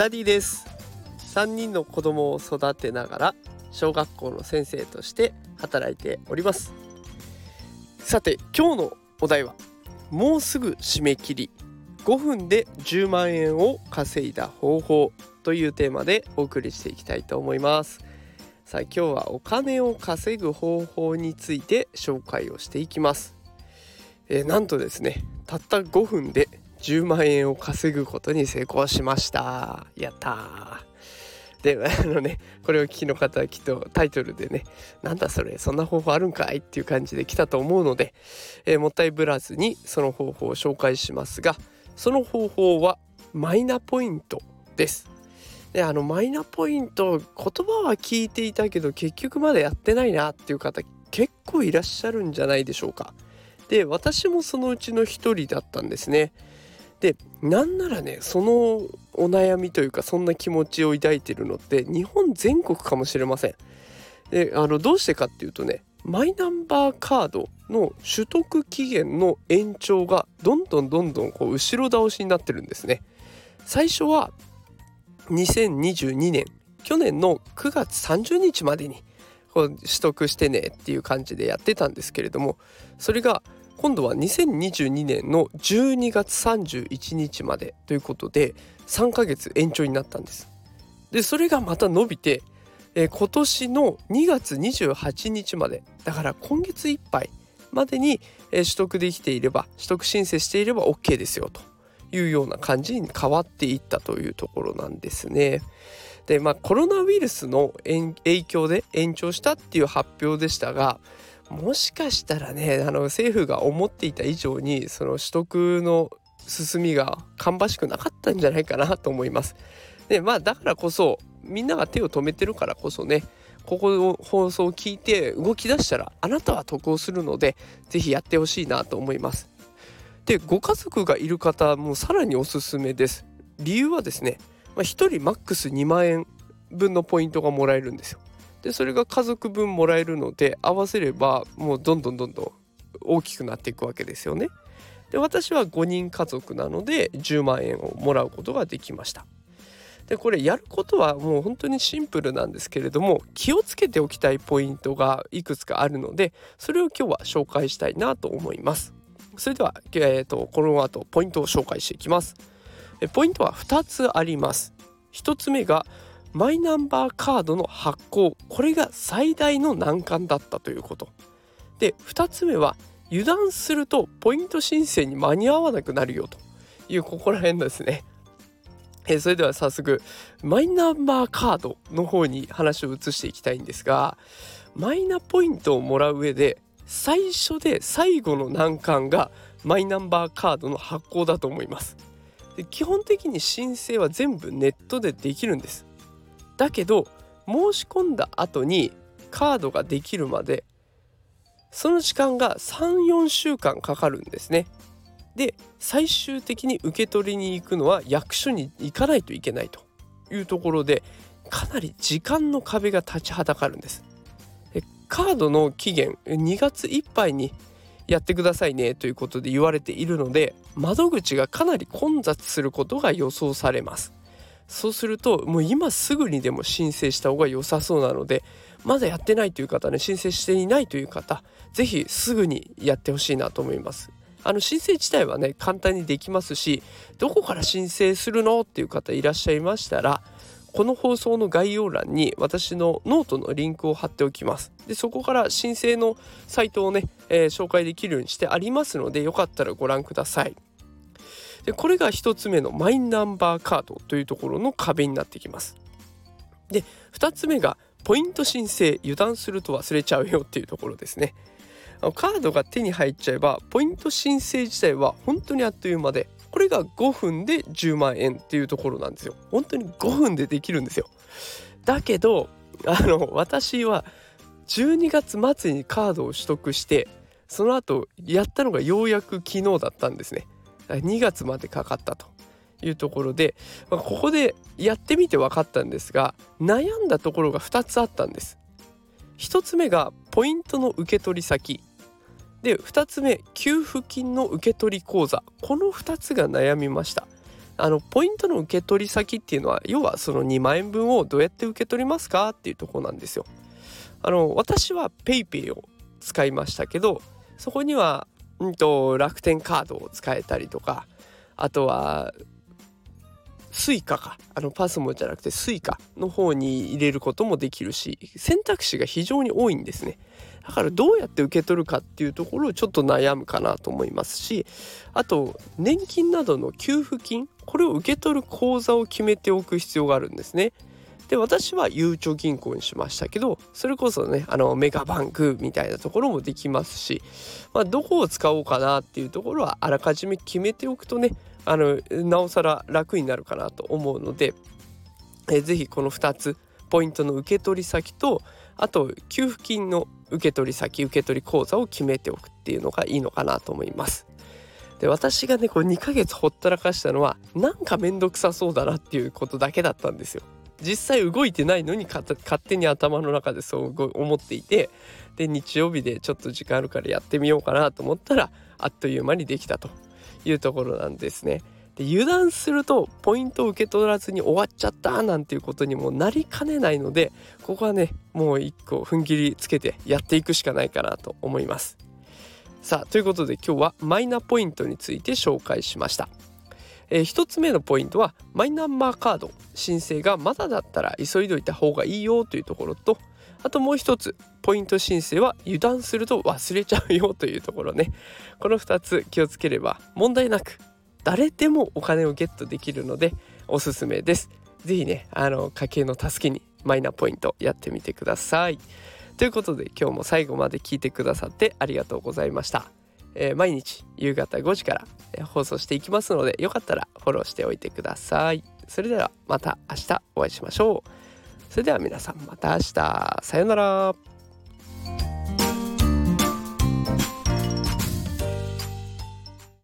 ダディです。3人の子供を育てながら小学校の先生として働いております。さて今日のお題はもうすぐ締め切り。5分で10万円を稼いだ方法というテーマでお送りしていきたいと思います。さあ今日はお金を稼ぐ方法について紹介をしていきます、えー、なんとですねたった5分で10万円を稼ぐことに成功しました。やったであのねこれを聞きの方はきっとタイトルでねなんだそれそんな方法あるんかいっていう感じで来たと思うので、えー、もったいぶらずにその方法を紹介しますがその方法はマイナポイントです。であのマイナポイント言葉は聞いていたけど結局まだやってないなっていう方結構いらっしゃるんじゃないでしょうか。で私もそのうちの一人だったんですね。でなんならねそのお悩みというかそんな気持ちを抱いてるのって日本全国かもしれません。であのどうしてかっていうとねマイナンバーカードの取得期限の延長がどんどんどんどんこう後ろ倒しになってるんですね。最初は2022年去年の9月30日までにこう取得してねっていう感じでやってたんですけれどもそれが今度は2022年の12月31日までということで3ヶ月延長になったんです。でそれがまた伸びて、えー、今年の2月28日までだから今月いっぱいまでに、えー、取得できていれば取得申請していれば OK ですよというような感じに変わっていったというところなんですね。でまあコロナウイルスの影響で延長したっていう発表でしたがもしかしたらねあの政府が思っていた以上にその取得の進みが芳しくなかったんじゃないかなと思います。でまあだからこそみんなが手を止めてるからこそねここの放送を聞いて動き出したらあなたは得をするので是非やってほしいなと思います。でご家族がいる方もさらにおすすめです。理由はですね、まあ、1人マックス2万円分のポイントがもらえるんですよ。でそれが家族分もらえるので合わせればもうどんどんどんどん大きくなっていくわけですよね。で私は5人家族なので10万円をもらうことができました。でこれやることはもう本当にシンプルなんですけれども気をつけておきたいポイントがいくつかあるのでそれを今日は紹介したいなと思います。それでは、えーと、この後ポイントを紹介していきます。ポイントは2つあります。1つ目がマイナンバーカードの発行これが最大の難関だったということ。で2つ目は油断するとポイント申請に間に合わなくなるよと。いうここら辺ですね。えそれでは早速マイナンバーカードの方に話を移していきたいんですがマイナポイントをもらう上で最初で最後の難関がマイナンバーカードの発行だと思います。で基本的に申請は全部ネットでできるんです。だけど申し込んだ後にカードができるまでその時間が34週間かかるんですね。で最終的に受け取りに行くのは役所に行かないといけないというところでかなり時間の壁が立ちはだかるんです。でカードの期限2月いっぱいにやってくださいねということで言われているので窓口がかなり混雑することが予想されます。そうするともう今すぐにでも申請した方が良さそうなのでまだやってないという方ね申請していないという方是非すぐにやってほしいなと思います。あの申請自体はね簡単にできますしどこから申請するのっていう方いらっしゃいましたらこの放送の概要欄に私のノートのリンクを貼っておきます。でそこから申請のサイトをね、えー、紹介できるようにしてありますのでよかったらご覧ください。でこれが1つ目のマイナンバーカードというところの壁になってきます。で2つ目がポイント申請油断すると忘れちゃうよっていうところですね。カードが手に入っちゃえばポイント申請自体は本当にあっという間でこれが5分で10万円っていうところなんですよ。本当に5分でできるんですよ。だけどあの私は12月末にカードを取得してその後やったのがようやく昨日だったんですね。2月までかかったというところで、まあ、ここでやってみて分かったんですが悩んだところが2つあったんです。1つ目がポイントの受け取り先で2つ目給付金の受け取り口座この2つが悩みましたあのポイントの受け取り先っていうのは要はその2万円分をどうやって受け取りますか？っていうとこなんですよ。あの私は PayPay を使いましたけどそこには、うんと、楽天カードを使えたりとかあとは Suica か。あの PASMO じゃなくて Suica の方に入れることもできるし選択肢が非常に多いんですね。だからどうやって受け取るかっていうところをちょっと悩むかなと思いますしあと年金などの給付金これを受け取る口座を決めておく必要があるんですね。で私はゆうちょ銀行にしましたけどそれこそねあのメガバンクみたいなところもできますし、まあ、どこを使おうかなっていうところはあらかじめ決めておくとねあのなおさら楽になるかなと思うので、えー、ぜひこの2つポイントの受け取り先とあと給付金の受け取り先受取口座を決めておくっていうのがいいのかなと思います。で私がねこれ2ヶ月ほったらかしたのはなんかめんどくさそうだなっていうことだけだったんですよ。実際動いてないのに勝手に頭の中でそう思っていてで日曜日でちょっと時間あるからやってみようかなと思ったらあっという間にできたというところなんですね。で油断するとポイントを受け取らずに終わっちゃったなんていうことにもなりかねないのでここはねもう一個踏ん切りつけてやっていくしかないかなと思います。さあということで今日はマイナポイントについて紹介しました。えー、1つ目のポイントはマイナンバーカード。申請がまだだったら急いどいた方がいいよというところとあともう一つポイント申請は油断すると忘れちゃうよというところね。この2つ気をつければ問題なく誰でもお金をゲットできるのでおすすめです。是非ねあの家計の助けにマイナポイントやってみてください。ということで今日も最後まで聞いてくださってありがとうございました。えー、毎日夕方5時から放送していきますのでよかったらフォローしておいてください。それではまた明日お会いしましょう。それでは皆さんまた明日。さようなら。